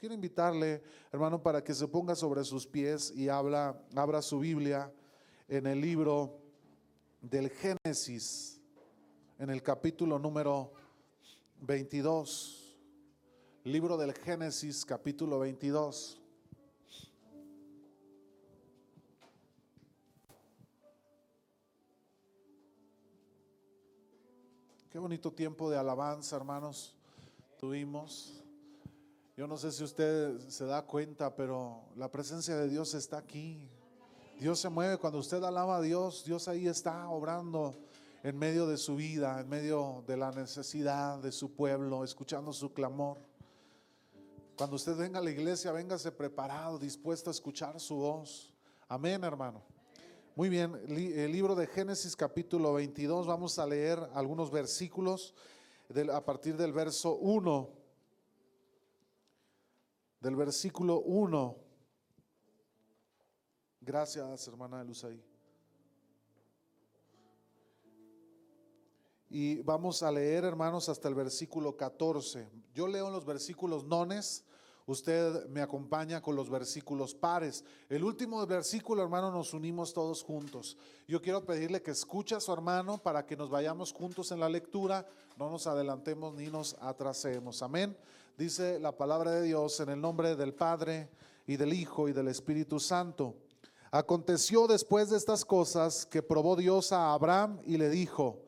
Quiero invitarle, hermano, para que se ponga sobre sus pies y habla, abra su Biblia en el libro del Génesis, en el capítulo número 22. Libro del Génesis, capítulo 22. Qué bonito tiempo de alabanza, hermanos, tuvimos. Yo no sé si usted se da cuenta, pero la presencia de Dios está aquí. Dios se mueve cuando usted alaba a Dios, Dios ahí está obrando en medio de su vida, en medio de la necesidad de su pueblo, escuchando su clamor. Cuando usted venga a la iglesia, véngase preparado, dispuesto a escuchar su voz. Amén, hermano. Muy bien, el libro de Génesis capítulo 22, vamos a leer algunos versículos a partir del verso 1. Del versículo 1. Gracias, hermana de Luz ahí. Y vamos a leer, hermanos, hasta el versículo 14. Yo leo los versículos nones Usted me acompaña con los versículos pares. El último versículo, hermano, nos unimos todos juntos. Yo quiero pedirle que escuche a su hermano para que nos vayamos juntos en la lectura, no nos adelantemos ni nos atrasemos. Amén. Dice la palabra de Dios en el nombre del Padre y del Hijo y del Espíritu Santo. Aconteció después de estas cosas que probó Dios a Abraham y le dijo,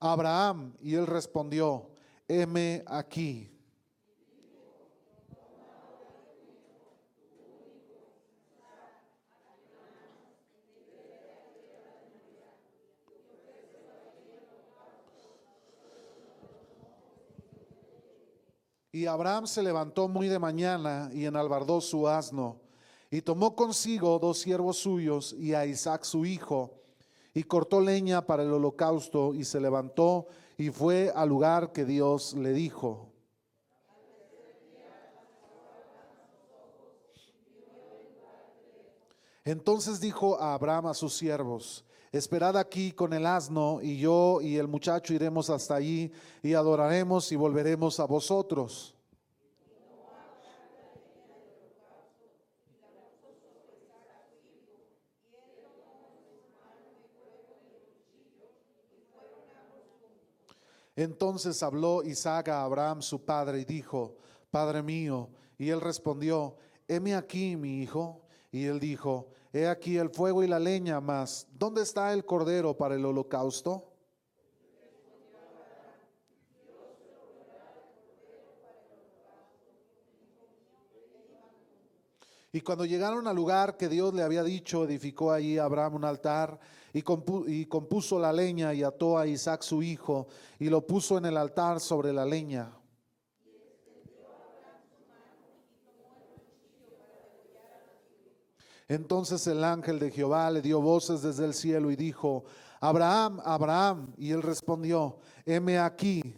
Abraham, y él respondió, heme aquí. Y Abraham se levantó muy de mañana y enalbardó su asno, y tomó consigo dos siervos suyos y a Isaac su hijo, y cortó leña para el holocausto, y se levantó y fue al lugar que Dios le dijo. Entonces dijo a Abraham a sus siervos, esperad aquí con el asno y yo y el muchacho iremos hasta allí y adoraremos y volveremos a vosotros. Entonces habló Isaac a Abraham su padre y dijo, Padre mío, y él respondió, heme aquí mi hijo. Y él dijo, he aquí el fuego y la leña, mas ¿dónde está el cordero para el holocausto? Y cuando llegaron al lugar que Dios le había dicho, edificó allí Abraham un altar y, compuso la leña y ató a Isaac su hijo y lo puso en el altar sobre la leña. Entonces el ángel de Jehová le dio voces desde el cielo y dijo, Abraham, Abraham. Y él respondió, heme aquí.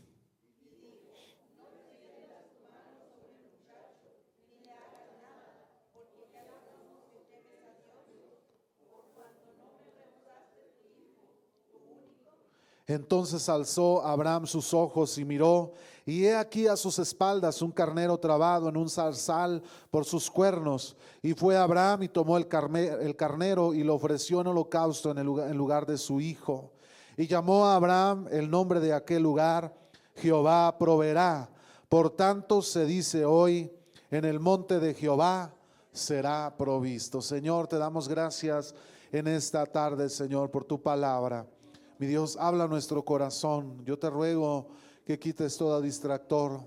Entonces alzó Abraham sus ojos y miró, y he aquí a sus espaldas un carnero trabado en un zarzal por sus cuernos. Y fue Abraham y tomó el, carnero y lo ofreció en holocausto en, el lugar, en lugar de su hijo. Y llamó a Abraham el nombre de aquel lugar, Jehová proveerá. Por tanto se dice hoy, en el monte de Jehová será provisto. Señor, te damos gracias en esta tarde, Señor, por tu palabra. Mi Dios, habla nuestro corazón. Yo te ruego que quites todo distractor,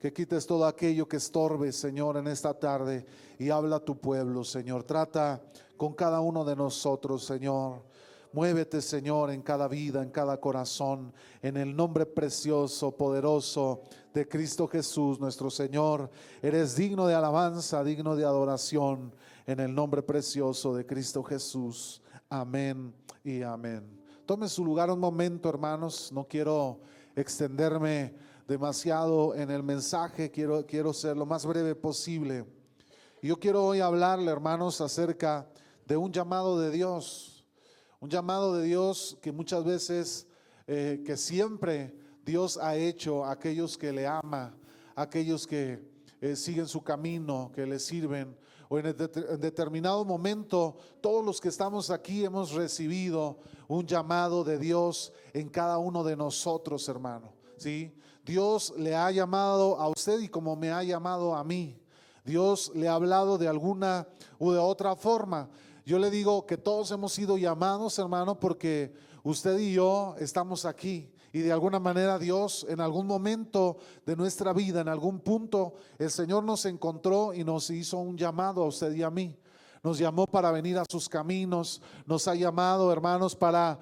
que quites todo aquello que estorbe, Señor, en esta tarde y habla a tu pueblo, Señor. Trata con cada uno de nosotros, Señor. Muévete, Señor, en cada vida, en cada corazón, en el nombre precioso, poderoso de Cristo Jesús, nuestro Señor. Eres digno de alabanza, digno de adoración, en el nombre precioso de Cristo Jesús. Amén y amén. Tome su lugar un momento, hermanos. No quiero extenderme demasiado en el mensaje, quiero, quiero ser lo más breve posible. Yo quiero hoy hablarle, hermanos, acerca de un llamado de Dios. Un llamado de Dios que muchas veces, eh, que siempre Dios ha hecho a aquellos que le ama, aquellos que eh, siguen su camino, que le sirven. O en, en determinado momento, todos los que estamos aquí hemos recibido un llamado de Dios en cada uno de nosotros, hermano. ¿sí? Dios le ha llamado a usted y como me ha llamado a mí. Dios le ha hablado de alguna u de otra forma. Yo le digo que todos hemos sido llamados, hermano, porque usted y yo estamos aquí. Y de alguna manera Dios en algún momento de nuestra vida, en algún punto, el Señor nos encontró y nos hizo un llamado a usted y a mí nos llamó para venir a sus caminos, nos ha llamado, hermanos, para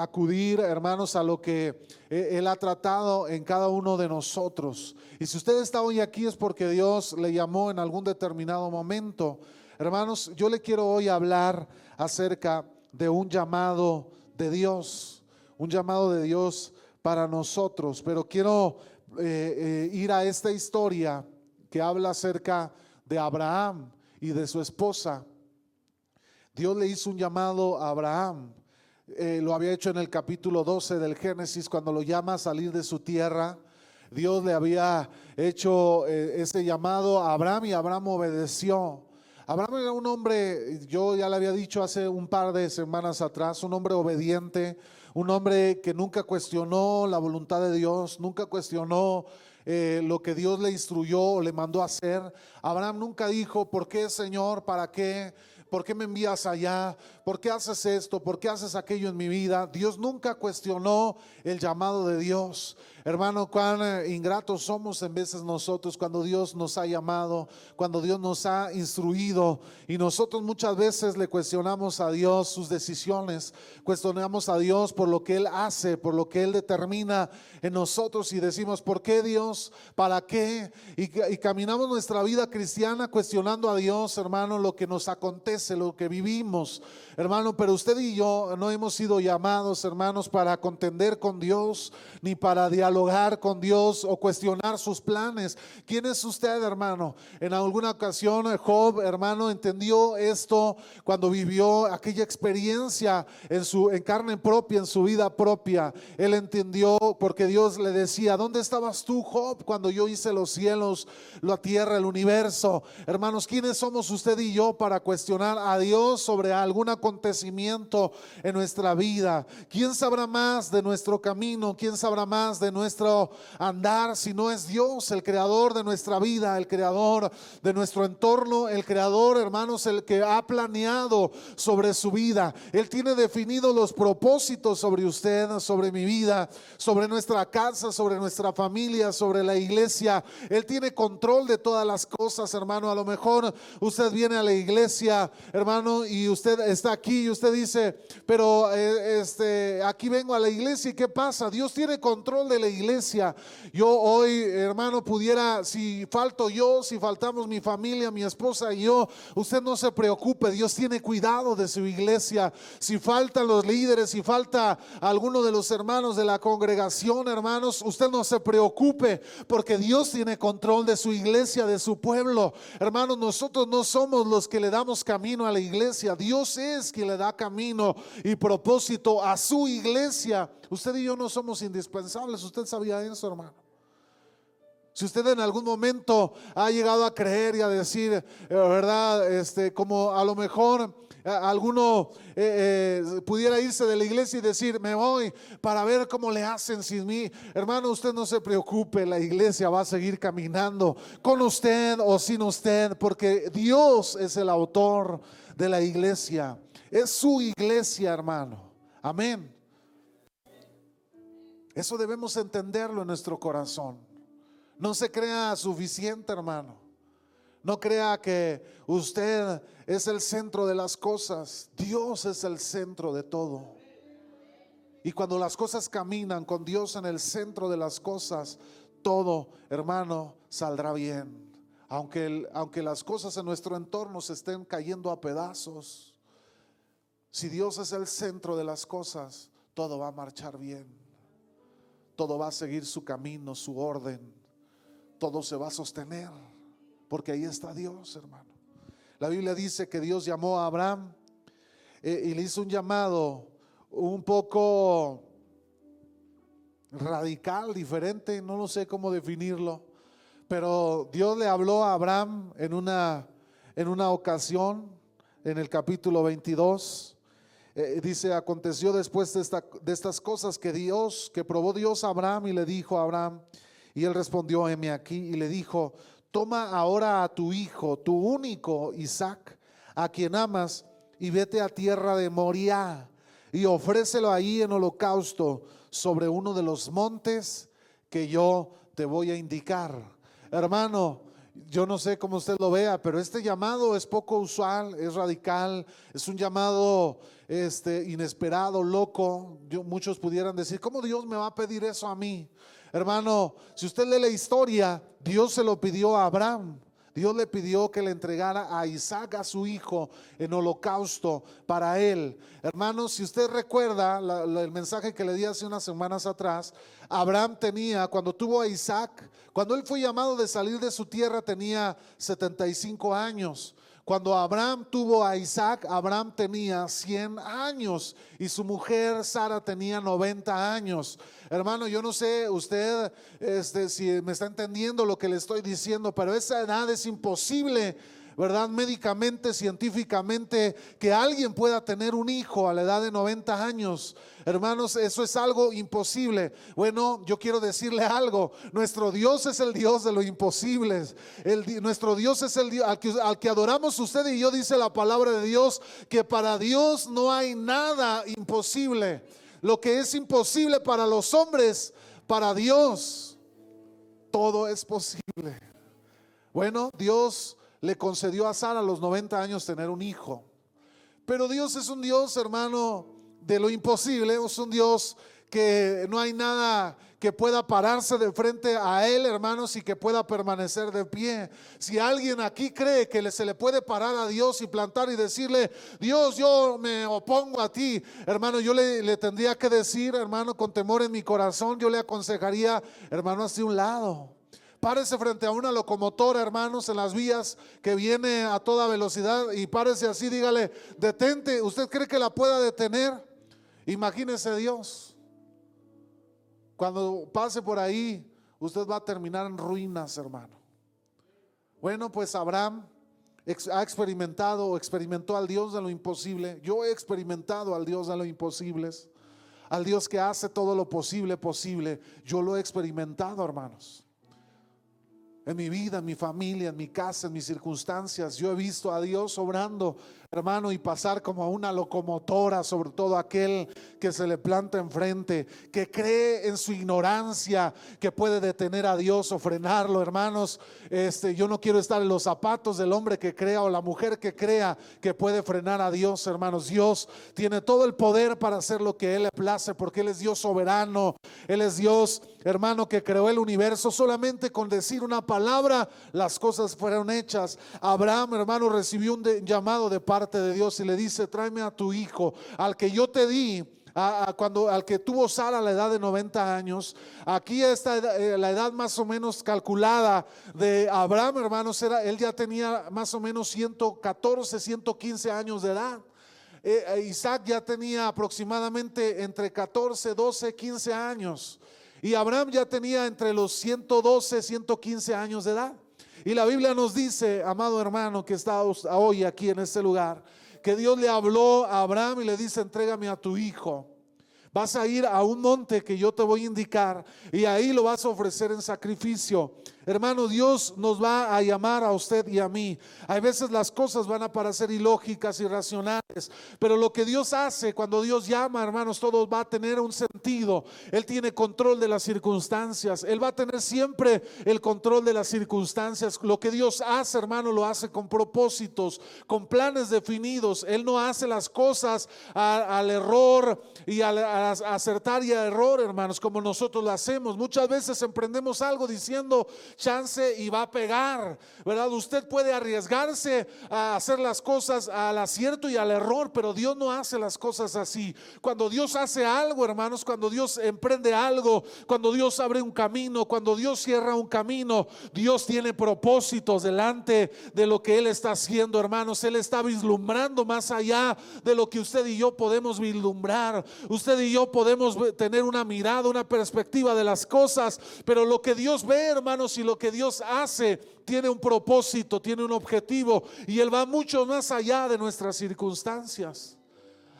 acudir, hermanos, a lo que eh, Él ha tratado en cada uno de nosotros. Y si usted está hoy aquí es porque Dios le llamó en algún determinado momento. Hermanos, yo le quiero hoy hablar acerca de un llamado de Dios, un llamado de Dios para nosotros, pero quiero eh, eh, ir a esta historia que habla acerca de Abraham y de su esposa. Dios le hizo un llamado a Abraham. Eh, lo había hecho en el capítulo 12 del Génesis cuando lo llama a salir de su tierra. Dios le había hecho ese llamado a Abraham y Abraham obedeció. Abraham era un hombre, yo ya le había dicho hace un par de semanas atrás, un hombre obediente, un hombre que nunca cuestionó la voluntad de Dios, nunca cuestionó eh, lo que Dios le instruyó o le mandó a hacer. Abraham nunca dijo, ¿por qué Señor? ¿Para qué? ¿Por qué me envías allá? ¿Por qué haces esto? ¿Por qué haces aquello en mi vida? Dios nunca cuestionó el llamado de Dios. Hermano, cuán eh, ingratos somos en veces nosotros cuando Dios nos ha llamado, cuando Dios nos ha instruido y nosotros muchas veces le cuestionamos a Dios sus decisiones, cuestionamos a Dios por lo que Él hace, por lo que Él determina en nosotros y decimos, ¿por qué Dios? ¿Para qué? Y, y caminamos nuestra vida cristiana cuestionando a Dios, hermano, lo que nos acontece, lo que vivimos. Hermano, pero usted y yo no hemos sido llamados, hermanos, para contender con Dios, ni para dialogar con Dios o cuestionar sus planes. ¿Quién es usted, hermano? En alguna ocasión Job, hermano, entendió esto cuando vivió aquella experiencia en su en carne propia, en su vida propia. Él entendió porque Dios le decía, ¿dónde estabas tú, Job, cuando yo hice los cielos, la tierra, el universo? Hermanos, ¿quiénes somos usted y yo para cuestionar a Dios sobre alguna acontecimiento en nuestra vida. ¿Quién sabrá más de nuestro camino? ¿Quién sabrá más de nuestro andar si no es Dios, el creador de nuestra vida, el creador de nuestro entorno, el creador, hermanos, el que ha planeado sobre su vida? Él tiene definido los propósitos sobre usted, sobre mi vida, sobre nuestra casa, sobre nuestra familia, sobre la iglesia. Él tiene control de todas las cosas, hermano. A lo mejor usted viene a la iglesia, hermano, y usted está aquí y usted dice, pero eh, este, aquí vengo a la iglesia y ¿qué pasa? Dios tiene control de la iglesia. Yo hoy, hermano, pudiera, si falto yo, si faltamos mi familia, mi esposa y yo, usted no se preocupe, Dios tiene cuidado de su iglesia. Si faltan los líderes, si falta alguno de los hermanos de la congregación, hermanos, usted no se preocupe porque Dios tiene control de su iglesia, de su pueblo. Hermanos, nosotros no somos los que le damos camino a la iglesia, Dios es que le da camino y propósito a su iglesia. Usted y yo no somos indispensables. ¿Usted sabía eso, hermano? Si usted en algún momento ha llegado a creer y a decir, eh, ¿verdad? Este, como a lo mejor eh, alguno eh, pudiera irse de la iglesia y decir, me voy para ver cómo le hacen sin mí. Hermano, usted no se preocupe, la iglesia va a seguir caminando con usted o sin usted, porque Dios es el autor de la iglesia. Es su iglesia, hermano. Amén. Eso debemos entenderlo en nuestro corazón. No se crea suficiente, hermano. No crea que usted es el centro de las cosas. Dios es el centro de todo. Y cuando las cosas caminan con Dios en el centro de las cosas, todo, hermano, saldrá bien. Aunque, aunque las cosas en nuestro entorno se estén cayendo a pedazos, si Dios es el centro de las cosas, todo va a marchar bien. Todo va a seguir su camino, su orden. Todo se va a sostener. Porque ahí está Dios, hermano. La Biblia dice que Dios llamó a Abraham eh, y le hizo un llamado un poco radical, diferente, no lo sé cómo definirlo. Pero Dios le habló a Abraham en una, en una ocasión, en el capítulo 22. Eh, dice, aconteció después de, esta, de estas cosas que Dios, que probó Dios a Abraham y le dijo a Abraham, y él respondió, heme aquí, y le dijo, toma ahora a tu hijo, tu único Isaac, a quien amas, y vete a tierra de Moriah, y ofrécelo ahí en holocausto sobre uno de los montes que yo te voy a indicar. Hermano, yo no sé cómo usted lo vea, pero este llamado es poco usual, es radical, es un llamado este, inesperado, loco. muchos pudieran decir, ¿cómo Dios me va a pedir eso a mí? Hermano, si usted lee la historia, Dios se lo pidió a Abraham. Dios le pidió que le entregara a Isaac, a su hijo, en holocausto para él. Hermanos, si usted recuerda el mensaje que le di hace unas semanas atrás, Abraham tenía, cuando tuvo a Isaac, cuando él fue llamado de salir de su tierra, tenía 75 años. Cuando Abraham tuvo a Isaac, Abraham tenía 100 años y su mujer Sara tenía 90 años. Hermano, yo no sé usted este, si me está entendiendo lo que le estoy diciendo, pero esa edad es imposible ¿verdad? Médicamente, científicamente, que alguien pueda tener un hijo a la edad de 90 años. Hermanos, eso es algo imposible. Bueno, yo quiero decirle algo. Nuestro Dios es el Dios de lo imposible. nuestro Dios es el Dios al que, al que adoramos usted y yo, dice la palabra de Dios, que para Dios no hay nada imposible. Lo que es imposible para los hombres, para Dios, todo es posible. Bueno, Dios le concedió a Sara a los 90 años tener un hijo. Pero Dios es un Dios, hermano, de lo imposible, es un Dios que no hay nada que pueda pararse de frente a Él, hermanos, y que pueda permanecer de pie. Si alguien aquí cree que se le puede parar a Dios y plantar y decirle, Dios, yo me opongo a ti, hermano, yo le, le tendría que decir, hermano, con temor en mi corazón, yo le aconsejaría, hermano, hacia un lado. Párese frente a una locomotora, hermanos, en las vías que viene a toda velocidad y párese así, dígale, detente, ¿usted cree que la pueda detener? Imagínese Dios. Cuando pase por ahí, usted va a terminar en ruinas, hermano. Bueno, pues Abraham ha experimentado o experimentó al Dios de lo imposible. Yo he experimentado al Dios de lo imposible. Al Dios que hace todo lo posible posible. Yo lo he experimentado, hermanos en mi vida, en mi familia, en mi casa, en mis circunstancias. Yo he visto a Dios obrando hermano, y pasar como una locomotora sobre todo aquel que se le planta enfrente, que cree en su ignorancia, que puede detener a Dios o frenarlo, hermanos. Este, yo no quiero estar en los zapatos del hombre que crea o la mujer que crea que puede frenar a Dios, hermanos. Dios tiene todo el poder para hacer lo que Él le place, porque Él es Dios soberano, Él es Dios, hermano, que creó el universo. Solamente con decir una palabra, las cosas fueron hechas. Abraham, hermano, recibió un llamado de parte de Dios y le dice, tráeme a tu hijo, al que yo te di, cuando al que tuvo Sara a la edad de 90 años, aquí está eh, la edad más o menos calculada de Abraham, hermanos, era, él ya tenía más o menos 114, 115 años de edad. Eh, eh, Isaac ya tenía aproximadamente entre 14, 12, 15 años. Y Abraham ya tenía entre los 112, 115 años de edad. Y la Biblia nos dice, amado hermano que está hoy aquí en este lugar, que Dios le habló a Abraham y le dice, entrégame a tu hijo. Vas a ir a un monte que yo te voy a indicar y ahí lo vas a ofrecer en sacrificio. Hermano, Dios nos va a llamar a usted y a mí. Hay veces las cosas van a parecer ilógicas, irracionales, pero lo que Dios hace cuando Dios llama, hermanos, todo va a tener un sentido. Él tiene control de las circunstancias. Él va a tener siempre el control de las circunstancias. Lo que Dios hace, hermano, lo hace con propósitos, con planes definidos. Él no hace las cosas al error y al acertar y al error, hermanos, como nosotros lo hacemos. Muchas veces emprendemos algo diciendo, chance y va a pegar, ¿verdad? Usted puede arriesgarse a hacer las cosas al acierto y al error, pero Dios no hace las cosas así. Cuando Dios hace algo, hermanos, cuando Dios emprende algo, cuando Dios abre un camino, cuando Dios cierra un camino, Dios tiene propósitos delante de lo que Él está haciendo, hermanos. Él está vislumbrando más allá de lo que usted y yo podemos vislumbrar. Usted y y yo podemos tener una mirada, una perspectiva de las cosas, pero lo que Dios ve, hermanos, y lo que Dios hace tiene un propósito, tiene un objetivo y Él va mucho más allá de nuestras circunstancias.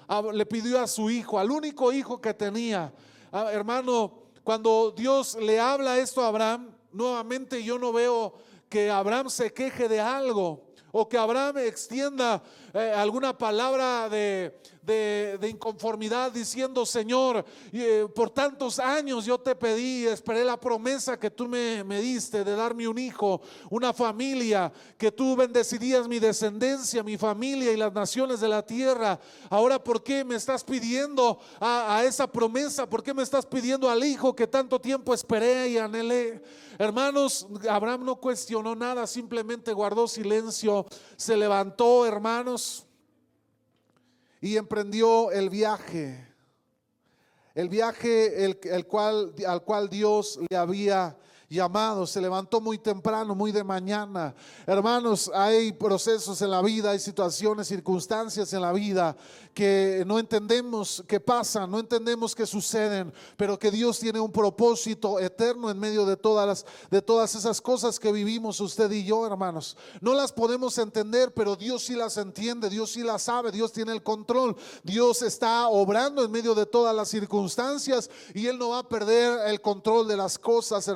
Ah, le pidió a su hijo, al único hijo que tenía, ah, hermano, cuando Dios le habla esto a Abraham, nuevamente yo no veo que Abraham se queje de algo o que Abraham extienda eh, alguna palabra de, de, inconformidad diciendo, Señor, eh, por tantos años yo te pedí, esperé la promesa que tú me, me, diste de darme un hijo, una familia, que tú bendecirías mi descendencia, mi familia y las naciones de la tierra. Ahora, ¿por qué me estás pidiendo a, a esa promesa? ¿Por qué me estás pidiendo al hijo que tanto tiempo esperé y anhelé? Hermanos, Abraham no cuestionó nada, simplemente guardó silencio, se levantó, hermanos, y emprendió el viaje. El viaje el, cual, al cual Dios le había llamado, se levantó muy temprano, muy de mañana. Hermanos, hay procesos en la vida, hay situaciones, circunstancias en la vida que no entendemos qué pasan, no entendemos qué suceden, pero que Dios tiene un propósito eterno en medio de todas las de todas esas cosas que vivimos usted y yo, hermanos. No las podemos entender, pero Dios sí las entiende, Dios sí las sabe, Dios tiene el control. Dios está obrando en medio de todas las circunstancias y él no va a perder el control de las cosas,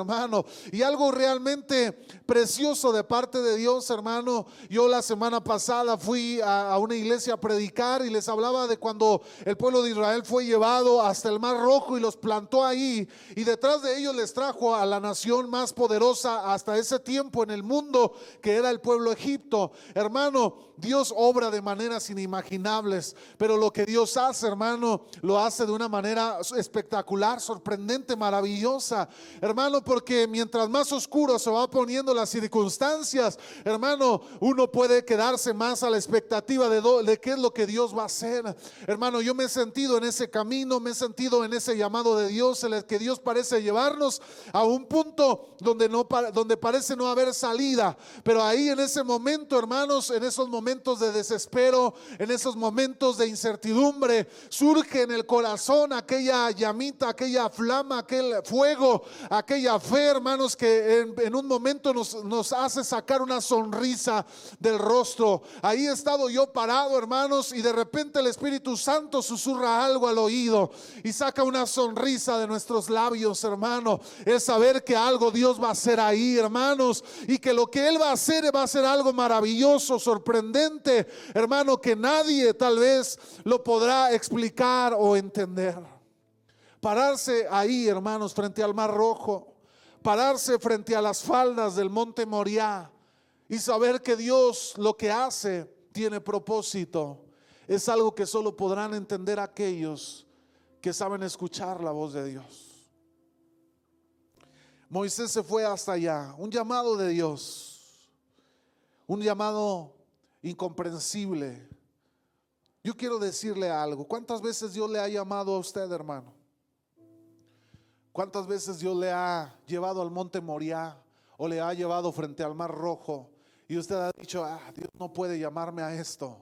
Y algo realmente precioso de parte de Dios, hermano. Yo la semana pasada fui a, a una iglesia a predicar y les hablaba de cuando el pueblo de Israel fue llevado hasta el Mar Rojo y los plantó ahí y detrás de ellos les trajo a la nación más poderosa hasta ese tiempo en el mundo que era el pueblo Egipto. Hermano, Dios obra de maneras inimaginables, pero lo que Dios hace, hermano, lo hace de una manera espectacular, sorprendente, maravillosa. Hermano, porque mientras más oscuro se va poniendo las circunstancias, hermano, uno puede quedarse más a la expectativa de, qué es lo que Dios va a hacer. Hermano, yo me he sentido en ese camino, me he sentido en ese llamado de Dios, en el que Dios parece llevarnos a un punto donde, no, donde parece no haber salida. Pero ahí en ese momento, hermanos, en esos momentos de desespero, en esos momentos de incertidumbre, surge en el corazón aquella llamita, aquella flama, aquel fuego, aquella fe, hermanos, que en, un momento nos, nos hace sacar una sonrisa del rostro. Ahí he estado yo parado, hermanos, y de repente el Espíritu Santo susurra algo al oído y saca una sonrisa de nuestros labios, hermano. Es saber que algo Dios va a hacer ahí, hermanos, y que lo que Él va a hacer va a ser algo maravilloso, sorprendente, hermano, que nadie tal vez lo podrá explicar o entender. Pararse ahí, hermanos, frente al Mar Rojo, pararse frente a las faldas del Monte Moriah y saber que Dios lo que hace tiene propósito es algo que solo podrán entender aquellos que saben escuchar la voz de Dios. Moisés se fue hasta allá, un llamado de Dios, un llamado incomprensible. Yo quiero decirle algo, ¿cuántas veces Dios le ha llamado a usted, hermano? ¿Cuántas veces Dios le ha llevado al monte Moriah o le ha llevado frente al mar rojo y usted ha dicho, ah, Dios no puede llamarme a esto?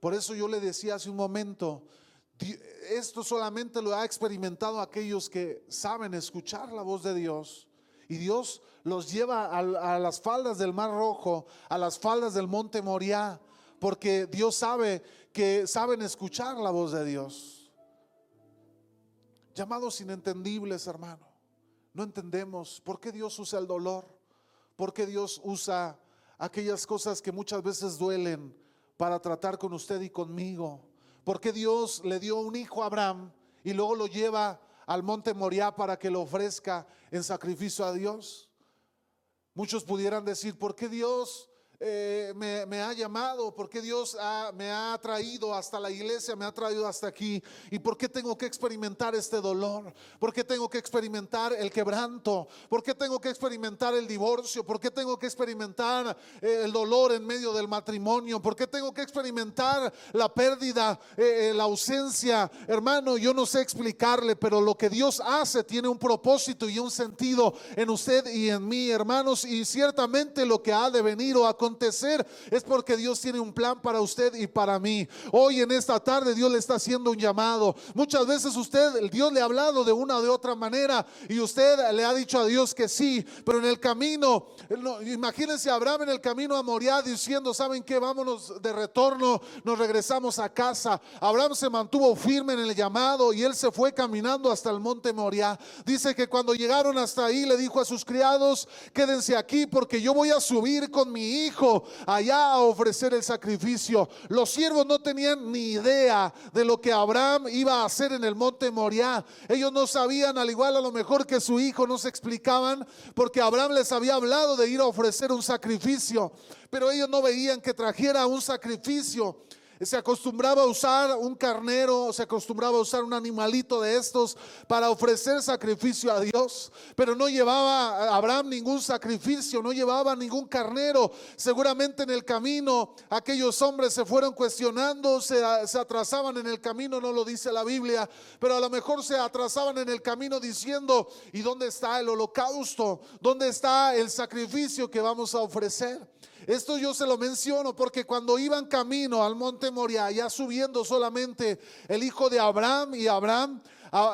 Por eso yo le decía hace un momento, esto solamente lo ha experimentado aquellos que saben escuchar la voz de Dios. Y Dios los lleva a, las faldas del Mar Rojo, a las faldas del Monte Moriah, porque Dios sabe que saben escuchar la voz de Dios. Llamados inentendibles, hermano. No entendemos por qué Dios usa el dolor, por qué Dios usa aquellas cosas que muchas veces duelen para tratar con usted y conmigo. Porque Dios le dio un hijo a Abraham y luego lo lleva al monte Moriah para que lo ofrezca en sacrificio a Dios. Muchos pudieran decir, ¿por qué Dios eh, me, ha llamado, porque Dios me ha traído hasta la iglesia, me ha traído hasta aquí. ¿Y por qué tengo que experimentar este dolor? ¿Por qué tengo que experimentar el quebranto? ¿Por qué tengo que experimentar el divorcio? ¿Por qué tengo que experimentar eh, el dolor en medio del matrimonio? ¿Por qué tengo que experimentar la pérdida, eh, la ausencia? Hermano, yo no sé explicarle, pero lo que Dios hace tiene un propósito y un sentido en usted y en mí, hermanos, y ciertamente lo que ha de venir o a acontecer, es porque Dios tiene un plan para usted y para mí. Hoy en esta tarde Dios le está haciendo un llamado. Muchas veces usted, Dios le ha hablado de una o de otra manera y usted le ha dicho a Dios que sí, pero en el camino, imagínense a Abraham en el camino a Moriah diciendo, ¿saben qué? Vámonos de retorno, nos regresamos a casa. Abraham se mantuvo firme en el llamado y él se fue caminando hasta el monte Moriah. Dice que cuando llegaron hasta ahí le dijo a sus criados, quédense aquí porque yo voy a subir con mi hijo allá a ofrecer el sacrificio. Los siervos no tenían ni idea de lo que Abraham iba a hacer en el monte Moriah. Ellos no sabían, al igual a lo mejor que su hijo, no se explicaban porque Abraham les había hablado de ir a ofrecer un sacrificio, pero ellos no veían que trajera un sacrificio se acostumbraba a usar un carnero, se acostumbraba a usar un animalito de estos para ofrecer sacrificio a Dios, pero no llevaba Abraham ningún sacrificio, no llevaba ningún carnero. Seguramente en el camino aquellos hombres se fueron cuestionando, se, se atrasaban en el camino, no lo dice la Biblia, pero a lo mejor se atrasaban en el camino diciendo, ¿y dónde está el holocausto? ¿Dónde está el sacrificio que vamos a ofrecer? Esto yo se lo menciono porque cuando iban camino al monte Moria, ya subiendo solamente el hijo de Abraham y Abraham,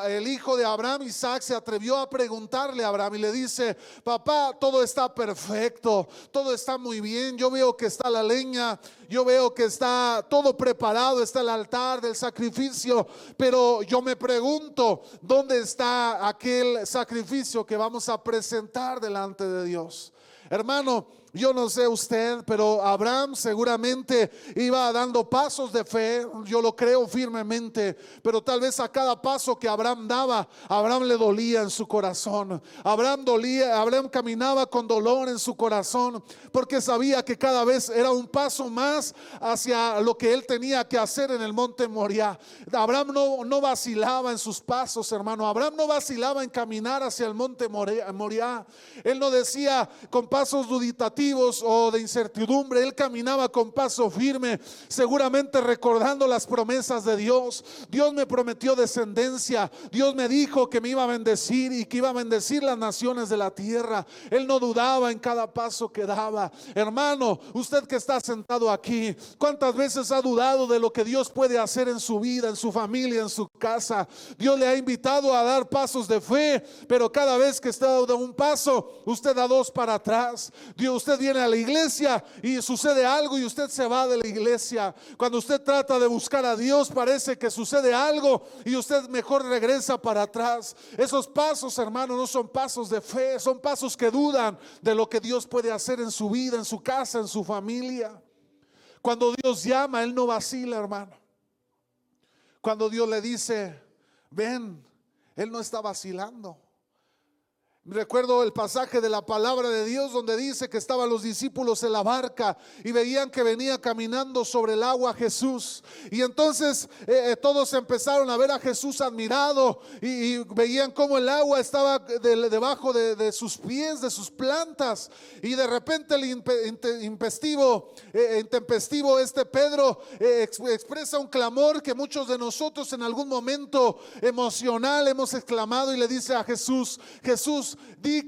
el hijo de Abraham, Isaac, se atrevió a preguntarle a Abraham y le dice, papá, todo está perfecto, todo está muy bien, yo veo que está la leña, yo veo que está todo preparado, está el altar del sacrificio, pero yo me pregunto, ¿dónde está aquel sacrificio que vamos a presentar delante de Dios? Hermano, yo no sé usted, pero Abraham seguramente iba dando pasos de fe, yo lo creo firmemente, pero tal vez a cada paso que Abraham daba, Abraham le dolía en su corazón. Abraham dolía, Abraham caminaba con dolor en su corazón, porque sabía que cada vez era un paso más hacia lo que él tenía que hacer en el monte Moriah. Abraham no, no vacilaba en sus pasos, hermano. Abraham no vacilaba en caminar hacia el monte Moriah. Él no decía con pasos duditativos o de incertidumbre, él caminaba con paso firme, seguramente recordando las promesas de Dios. Dios me prometió descendencia, Dios me dijo que me iba a bendecir y que iba a bendecir las naciones de la tierra. Él no dudaba en cada paso que daba. Hermano, usted que está sentado aquí, ¿cuántas veces ha dudado de lo que Dios puede hacer en su vida, en su familia, en su casa? Dios le ha invitado a dar pasos de fe, pero cada vez que está dando un paso, usted da dos para atrás. Dios, usted viene a la iglesia y sucede algo y usted se va de la iglesia. Cuando usted trata de buscar a Dios, parece que sucede algo y usted mejor regresa para atrás. Esos pasos, hermano, no son pasos de fe, son pasos que dudan de lo que Dios puede hacer en su vida, en su casa, en su familia. Cuando Dios llama, Él no vacila, hermano. Cuando Dios le dice, ven, Él no está vacilando. Recuerdo el pasaje de la palabra de Dios donde dice que estaban los discípulos en la barca y veían que venía caminando sobre el agua Jesús. Y entonces eh, eh, todos empezaron a ver a Jesús admirado y, veían cómo el agua estaba debajo de, sus pies, de sus plantas. Y de repente el eh, intempestivo este Pedro expresa un clamor que muchos de nosotros en algún momento emocional hemos exclamado y le dice a Jesús, Jesús, di,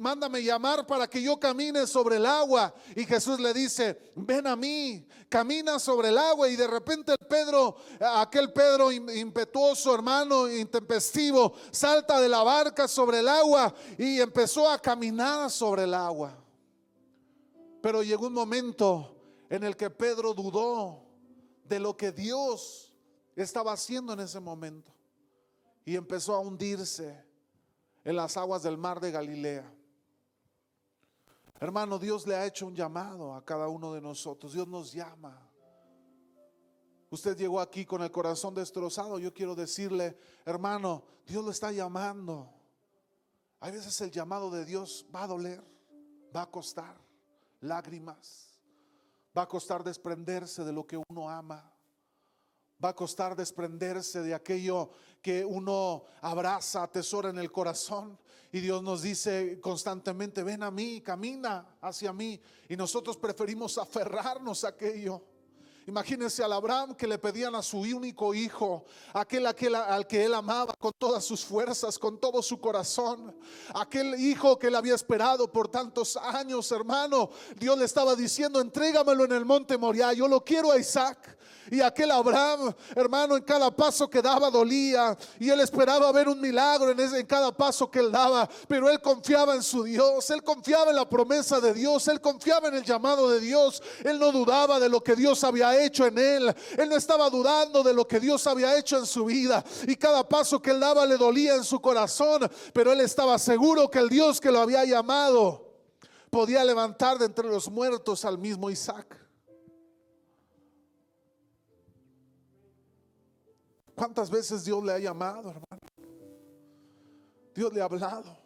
mándame llamar para que yo camine sobre el agua. Y Jesús le dice, ven a mí, camina sobre el agua. Y de repente el Pedro, aquel Pedro impetuoso, hermano, intempestivo, salta de la barca sobre el agua y empezó a caminar sobre el agua. Pero llegó un momento en el que Pedro dudó de lo que Dios estaba haciendo en ese momento y empezó a hundirse en las aguas del mar de Galilea. Hermano, Dios le ha hecho un llamado a cada uno de nosotros. Dios nos llama. Usted llegó aquí con el corazón destrozado. Yo quiero decirle, hermano, Dios lo está llamando. Hay veces el llamado de Dios va a doler, va a costar lágrimas, va a costar desprenderse de lo que uno ama. Va a costar desprenderse de aquello que uno abraza, atesora en el corazón. Y Dios nos dice constantemente, ven a mí, camina hacia mí. Y nosotros preferimos aferrarnos a aquello. Imagínense al Abraham que le pedían a su único hijo, aquel, aquel al que él amaba con todas sus fuerzas, con todo su corazón, aquel hijo que él había esperado por tantos años, hermano. Dios le estaba diciendo, entrégamelo en el monte Moriah, yo lo quiero a Isaac. Y aquel Abraham, hermano, en cada paso que daba dolía. Y él esperaba ver un milagro en, ese, en cada paso que él daba. Pero él confiaba en su Dios. Él confiaba en la promesa de Dios. Él confiaba en el llamado de Dios. Él no dudaba de lo que Dios había hecho en él. Él no estaba dudando de lo que Dios había hecho en su vida. Y cada paso que él daba le dolía en su corazón. Pero él estaba seguro que el Dios que lo había llamado podía levantar de entre los muertos al mismo Isaac. ¿Cuántas veces Dios le ha llamado, hermano? Dios le ha hablado.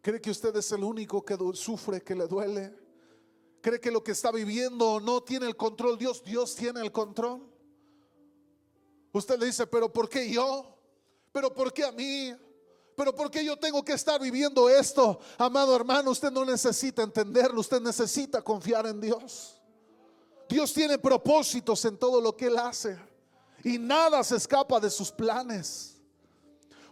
¿Cree que usted es el único que sufre, que le duele? ¿Cree que lo que está viviendo no tiene el control? Dios, Dios tiene el control. Usted le dice, pero ¿por qué yo? ¿Pero por qué a mí? ¿Pero por qué yo tengo que estar viviendo esto? Amado hermano, usted no necesita entenderlo, usted necesita confiar en Dios. Dios tiene propósitos en todo lo que Él hace y nada se escapa de sus planes.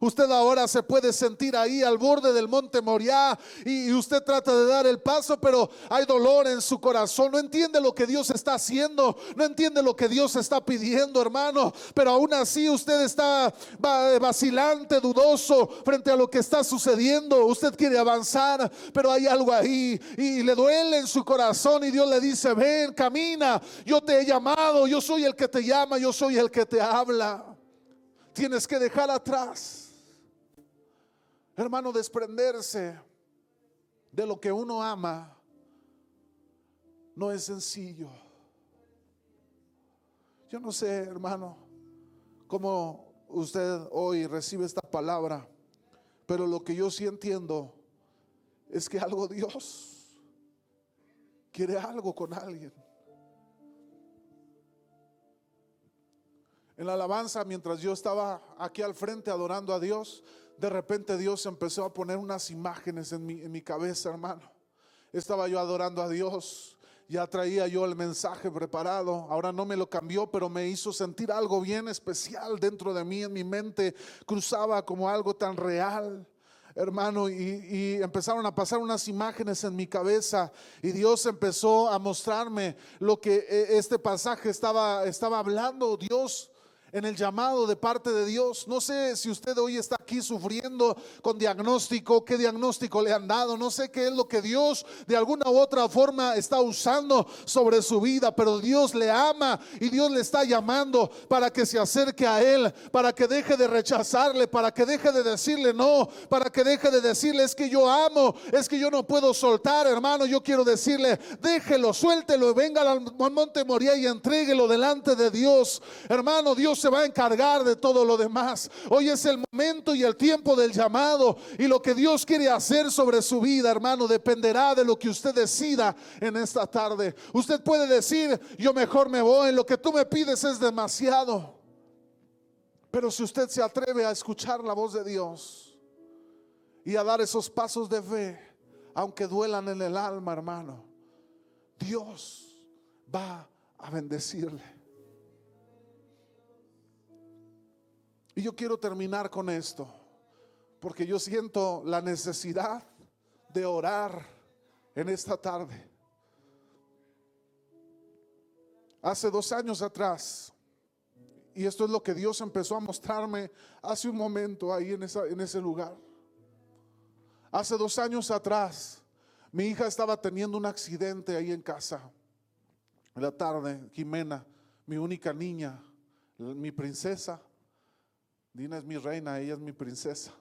Usted ahora se puede sentir ahí al borde del monte Moriah y, usted trata de dar el paso, pero hay dolor en su corazón. No entiende lo que Dios está haciendo, no entiende lo que Dios está pidiendo, hermano. Pero aún así usted está vacilante, dudoso frente a lo que está sucediendo. Usted quiere avanzar, pero hay algo ahí y le duele en su corazón y Dios le dice, ven, camina, yo te he llamado, yo soy el que te llama, yo soy el que te habla. Tienes que dejar atrás Hermano, desprenderse de lo que uno ama no es sencillo. Yo no sé, hermano, cómo usted hoy recibe esta palabra, pero lo que yo sí entiendo es que algo Dios quiere algo con alguien. En la alabanza, mientras yo estaba aquí al frente adorando a Dios, de repente Dios empezó a poner unas imágenes en mi, en mi cabeza, hermano. Estaba yo adorando a Dios, ya traía yo el mensaje preparado, ahora no me lo cambió, pero me hizo sentir algo bien especial dentro de mí, en mi mente, cruzaba como algo tan real hermano, y, empezaron a pasar unas imágenes en mi cabeza y Dios empezó a mostrarme lo que eh, este pasaje estaba, estaba hablando. Dios en el llamado de parte de Dios. No sé si usted hoy está aquí sufriendo con diagnóstico, qué diagnóstico le han dado, no sé qué es lo que Dios de alguna u otra forma está usando sobre su vida, pero Dios le ama y Dios le está llamando para que se acerque a Él, para que deje de rechazarle, para que deje de decirle no, para que deje de decirle es que yo amo, es que yo no puedo soltar, hermano, yo quiero decirle, déjelo, suéltelo, venga al monte Moría y entréguelo delante de Dios. Hermano, Dios se va a encargar de todo lo demás. Hoy es el momento y el tiempo del llamado y lo que Dios quiere hacer sobre su vida, hermano, dependerá de lo que usted decida en esta tarde. Usted puede decir, yo mejor me voy, lo que tú me pides es demasiado. Pero si usted se atreve a escuchar la voz de Dios y a dar esos pasos de fe, aunque duelan en el alma, hermano, Dios va a bendecirle. Y yo quiero terminar con esto, porque yo siento la necesidad de orar en esta tarde. Hace dos años atrás, y esto es lo que Dios empezó a mostrarme hace un momento ahí en, esa, en ese lugar. Hace dos años atrás, mi hija estaba teniendo un accidente ahí en casa. En la tarde, Jimena, mi única niña, mi princesa, Dina es mi reina, ella es mi princesa.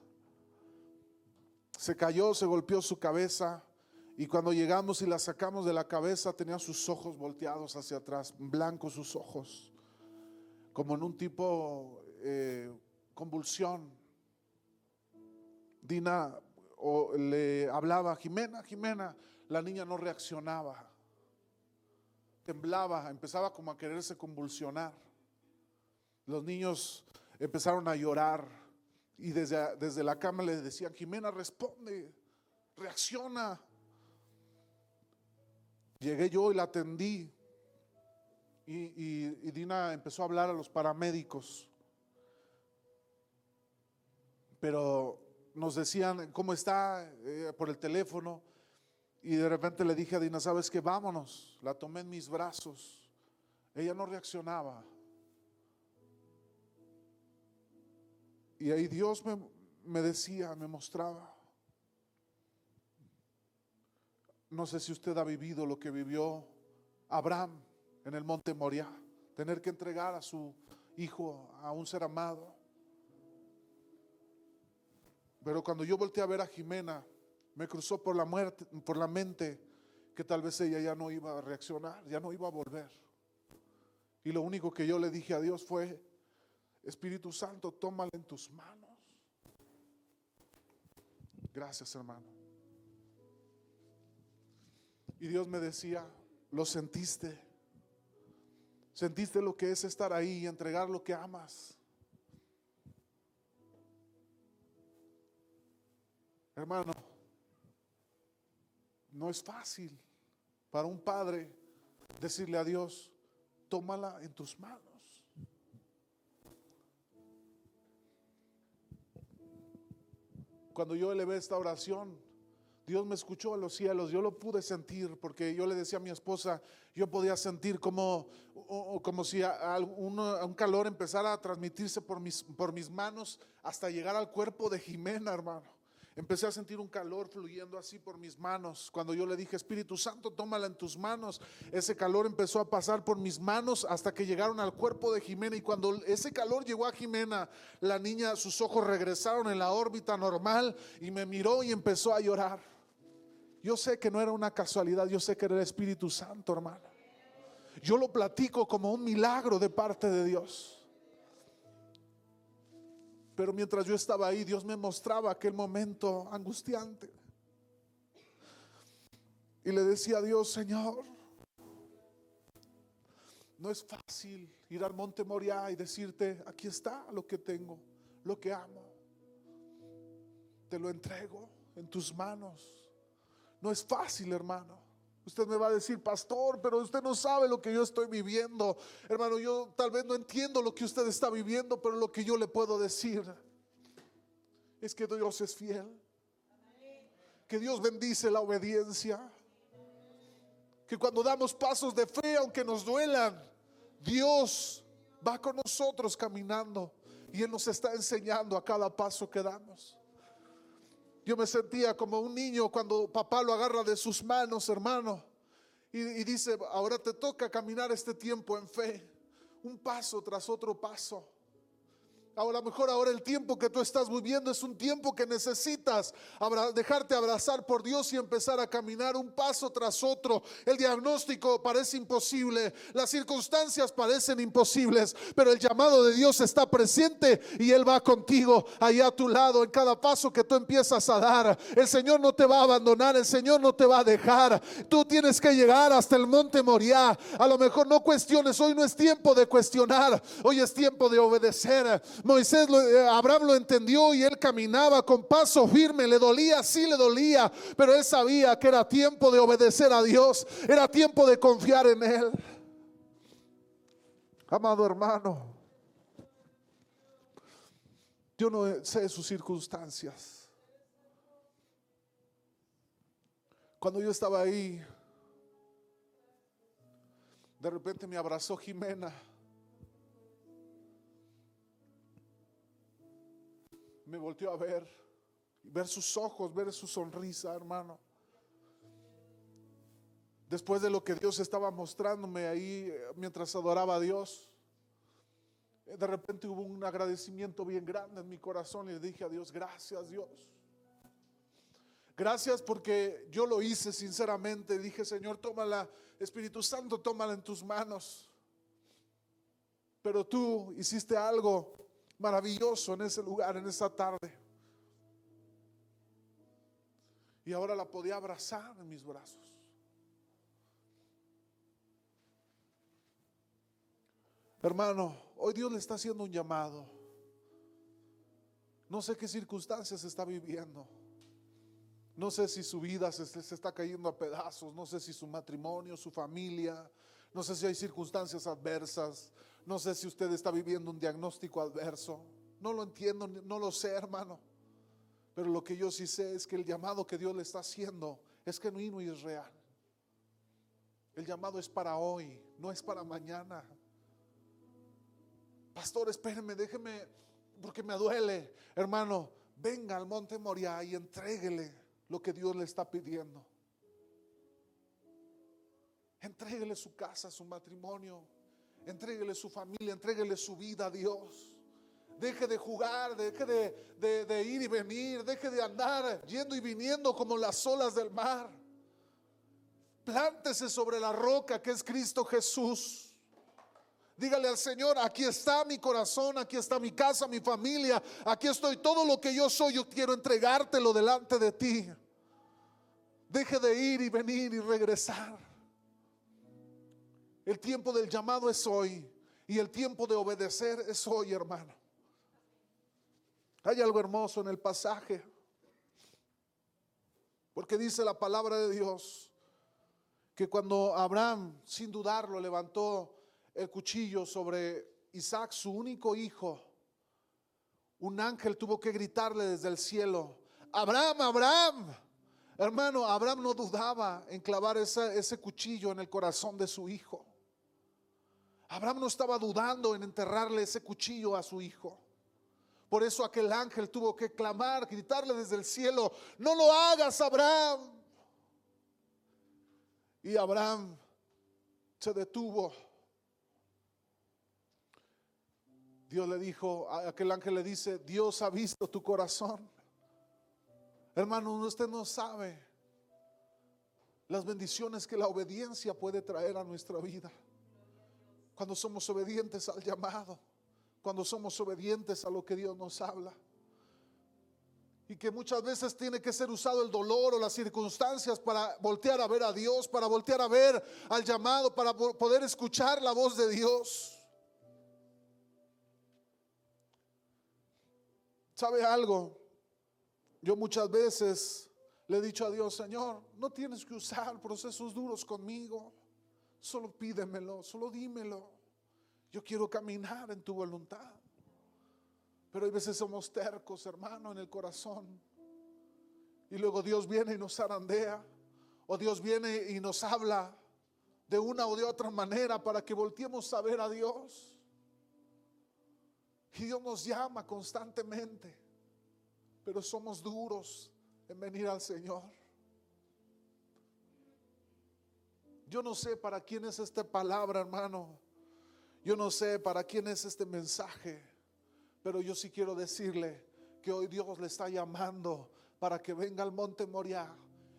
Se cayó, se golpeó su cabeza y cuando llegamos y la sacamos de la cabeza tenía sus ojos volteados hacia atrás, blancos sus ojos, como en un tipo eh, convulsión. Dina o le hablaba, Jimena, Jimena, la niña no reaccionaba, temblaba, empezaba como a quererse convulsionar. Los niños empezaron a llorar y desde, desde la cama le decían, Jimena, responde, reacciona. Llegué yo y la atendí. Y, y- Dina empezó a hablar a los paramédicos. Pero nos decían, ¿cómo está? Eh, por el teléfono. Y de repente le dije a Dina, ¿sabes qué? Vámonos. La tomé en mis brazos. Ella no reaccionaba. Y ahí Dios me, me decía, me mostraba. No sé si usted ha vivido lo que vivió Abraham en el monte Moriah, tener que entregar a su hijo a un ser amado. Pero cuando yo volteé a ver a Jimena, me cruzó por la muerte, por la mente que tal vez ella ya no iba a reaccionar, ya no iba a volver. Y lo único que yo le dije a Dios fue, Espíritu Santo, tómala en tus manos. Gracias, hermano. Y Dios me decía, lo sentiste. Sentiste lo que es estar ahí y entregar lo que amas. Hermano, no es fácil para un padre decirle a Dios, tómala en tus manos. Cuando yo elevé esta oración, Dios me escuchó a los cielos, yo lo pude sentir porque yo le decía a mi esposa, yo podía sentir como, como si a un calor empezara a transmitirse por mis, por mis manos hasta llegar al cuerpo de Jimena, hermano. Empecé a sentir un calor fluyendo así por mis manos. Cuando yo le dije, Espíritu Santo, tómala en tus manos, ese calor empezó a pasar por mis manos hasta que llegaron al cuerpo de Jimena. Y cuando ese calor llegó a Jimena, la niña, sus ojos regresaron en la órbita normal y me miró y empezó a llorar. Yo sé que no era una casualidad, yo sé que era el Espíritu Santo, hermano. Yo lo platico como un milagro de parte de Dios. Pero mientras yo estaba ahí, Dios me mostraba aquel momento angustiante. Y le decía a Dios, Señor, no es fácil ir al monte Moriah y decirte, aquí está lo que tengo, lo que amo. Te lo entrego en tus manos. No es fácil, hermano. Usted me va a decir, pastor, pero usted no sabe lo que yo estoy viviendo. Hermano, yo tal vez no entiendo lo que usted está viviendo, pero lo que yo le puedo decir es que Dios es fiel. Que Dios bendice la obediencia. Que cuando damos pasos de fe, aunque nos duelan, Dios va con nosotros caminando y Él nos está enseñando a cada paso que damos. Yo me sentía como un niño cuando papá lo agarra de sus manos, hermano, y, dice, ahora te toca caminar este tiempo en fe, un paso tras otro paso. A lo mejor ahora el tiempo que tú estás viviendo es un tiempo que necesitas dejarte abrazar por Dios y empezar a caminar un paso tras otro. El diagnóstico parece imposible, las circunstancias parecen imposibles, pero el llamado de Dios está presente y Él va contigo ahí a tu lado en cada paso que tú empiezas a dar. El Señor no te va a abandonar, el Señor no te va a dejar. Tú tienes que llegar hasta el monte Moriah. A lo mejor no cuestiones, hoy no es tiempo de cuestionar, hoy es tiempo de obedecer. Moisés, eh, Abraham lo entendió y él caminaba con paso firme, le dolía, sí le dolía, pero él sabía que era tiempo de obedecer a Dios, era tiempo de confiar en Él. Amado hermano, yo no sé sus circunstancias. Cuando yo estaba ahí, de repente me abrazó Jimena. Me volteó a ver, ver sus ojos, ver su sonrisa, hermano. Después de lo que Dios estaba mostrándome ahí eh, mientras adoraba a Dios, eh, de repente hubo un agradecimiento bien grande en mi corazón y le dije a Dios, gracias Dios. Gracias porque yo lo hice sinceramente. Dije, Señor, tómala, Espíritu Santo, tómala en tus manos. Pero tú hiciste algo maravilloso en ese lugar, en esa tarde. Y ahora la podía abrazar en mis brazos. Hermano, hoy Dios le está haciendo un llamado. No sé qué circunstancias está viviendo. No sé si su vida se, se está cayendo a pedazos, no sé si su matrimonio, su familia, no sé si hay circunstancias adversas, no sé si usted está viviendo un diagnóstico adverso. No lo entiendo, no lo sé, hermano. Pero lo que yo sí sé es que el llamado que Dios le está haciendo es genuino y es real. El llamado es para hoy, no es para mañana. Pastor, espéreme, déjeme, porque me duele. Hermano, venga al monte Moriah y entréguele lo que Dios le está pidiendo. Entréguele su casa, su matrimonio, entréguele su familia, entréguele su vida a Dios. Deje de jugar, deje de, de, ir y venir, deje de andar yendo y viniendo como las olas del mar. Plántese sobre la roca que es Cristo Jesús. Dígale al Señor, aquí está mi corazón, aquí está mi casa, mi familia, aquí estoy, todo lo que yo soy, yo quiero entregártelo delante de ti. Deje de ir y venir y regresar. El tiempo del llamado es hoy y el tiempo de obedecer es hoy, hermano. Hay algo hermoso en el pasaje, porque dice la palabra de Dios que cuando Abraham, sin dudarlo, levantó el cuchillo sobre Isaac, su único hijo, un ángel tuvo que gritarle desde el cielo, Abraham, Abraham. Hermano, Abraham no dudaba en clavar ese, cuchillo en el corazón de su hijo. Abraham no estaba dudando en enterrarle ese cuchillo a su hijo. Por eso aquel ángel tuvo que clamar, gritarle desde el cielo, no lo hagas, Abraham. Y Abraham se detuvo Dios le dijo, aquel ángel le dice, Dios ha visto tu corazón. Hermano, usted no sabe las bendiciones que la obediencia puede traer a nuestra vida. Cuando somos obedientes al llamado, cuando somos obedientes a lo que Dios nos habla. Y que muchas veces tiene que ser usado el dolor o las circunstancias para voltear a ver a Dios, para voltear a ver al llamado, para poder escuchar la voz de Dios. ¿Sabe algo? Yo muchas veces le he dicho a Dios, Señor, no tienes que usar procesos duros conmigo. Solo pídemelo, solo dímelo. Yo quiero caminar en tu voluntad. Pero hay veces somos tercos, hermano, en el corazón. Y luego Dios viene y nos zarandea. O Dios viene y nos habla de una o de otra manera para que volteemos a ver a Dios. Y Dios nos llama constantemente, pero somos duros en venir al Señor. Yo no sé para quién es esta palabra, hermano. Yo no sé para quién es este mensaje, pero yo sí quiero decirle que hoy Dios le está llamando para que venga al monte Moriah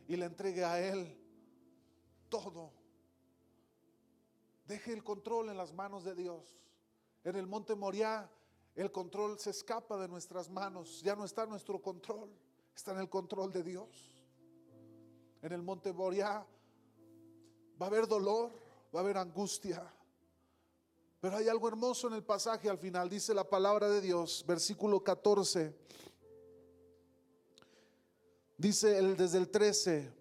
y le entregue a Él todo. Deje el control en las manos de Dios. En el monte Moriah el control se escapa de nuestras manos, ya no está nuestro control, está en el control de Dios. En el monte Boria va a haber dolor, va a haber angustia, pero hay algo hermoso en el pasaje al final, dice la palabra de Dios, versículo 14. Dice el, desde el 13,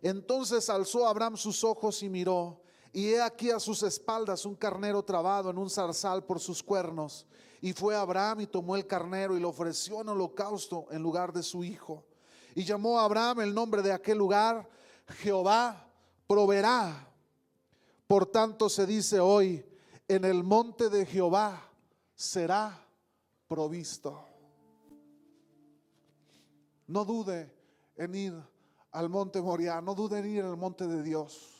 entonces alzó Abraham sus ojos y miró, y he aquí a sus espaldas un carnero trabado en un zarzal por sus cuernos. Y fue Abraham y tomó el carnero y lo ofreció en holocausto en lugar de su hijo. Y llamó a Abraham el nombre de aquel lugar, Jehová proveerá. Por tanto se dice hoy, en el monte de Jehová será provisto. No dude en ir al monte Moriah, no dude en ir al monte de Dios.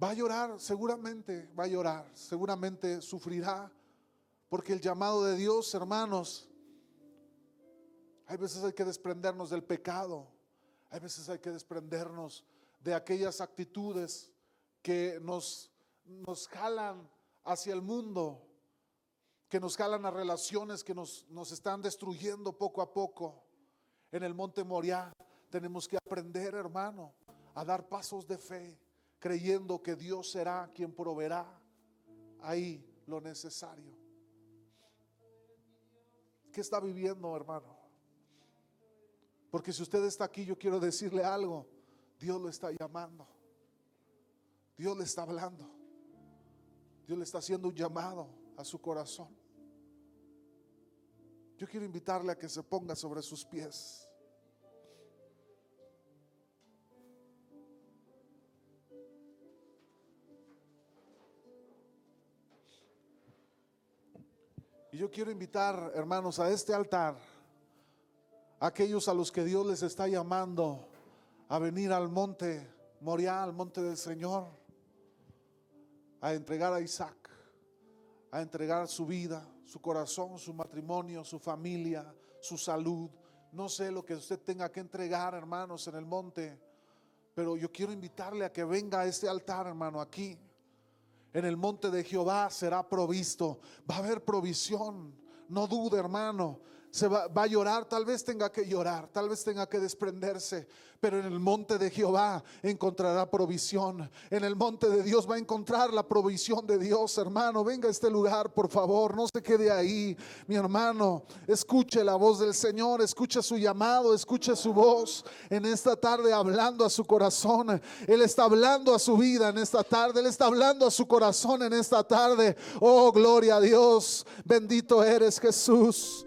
Va a llorar, seguramente va a llorar, seguramente sufrirá, porque el llamado de Dios, hermanos, hay veces hay que desprendernos del pecado, hay veces hay que desprendernos de aquellas actitudes que nos, nos jalan hacia el mundo, que nos jalan a relaciones que nos, nos están destruyendo poco a poco. En el monte Moriah tenemos que aprender, hermano, a dar pasos de fe, creyendo que Dios será quien proveerá ahí lo necesario. ¿Qué está viviendo, hermano? Porque si usted está aquí, yo quiero decirle algo. Dios lo está llamando. Dios le está hablando. Dios le está haciendo un llamado a su corazón. Yo quiero invitarle a que se ponga sobre sus pies. Y yo quiero invitar, hermanos, a este altar, a aquellos a los que Dios les está llamando a venir al monte Moriah, al monte del Señor, a entregar a Isaac, a entregar su vida, su corazón, su matrimonio, su familia, su salud. No sé lo que usted tenga que entregar, hermanos, en el monte, pero yo quiero invitarle a que venga a este altar, hermano, aquí. En el monte de Jehová será provisto. Va a haber provisión. No dude, hermano se va, a llorar, tal vez tenga que llorar, tal vez tenga que desprenderse, pero en el monte de Jehová encontrará provisión. En el monte de Dios va a encontrar la provisión de Dios, hermano. Venga a este lugar, por favor, no se quede ahí, mi hermano. Escuche la voz del Señor, escuche su llamado, escuche su voz en esta tarde hablando a su corazón. Él está hablando a su vida en esta tarde, Él está hablando a su corazón en esta tarde. Oh, gloria a Dios, bendito eres Jesús.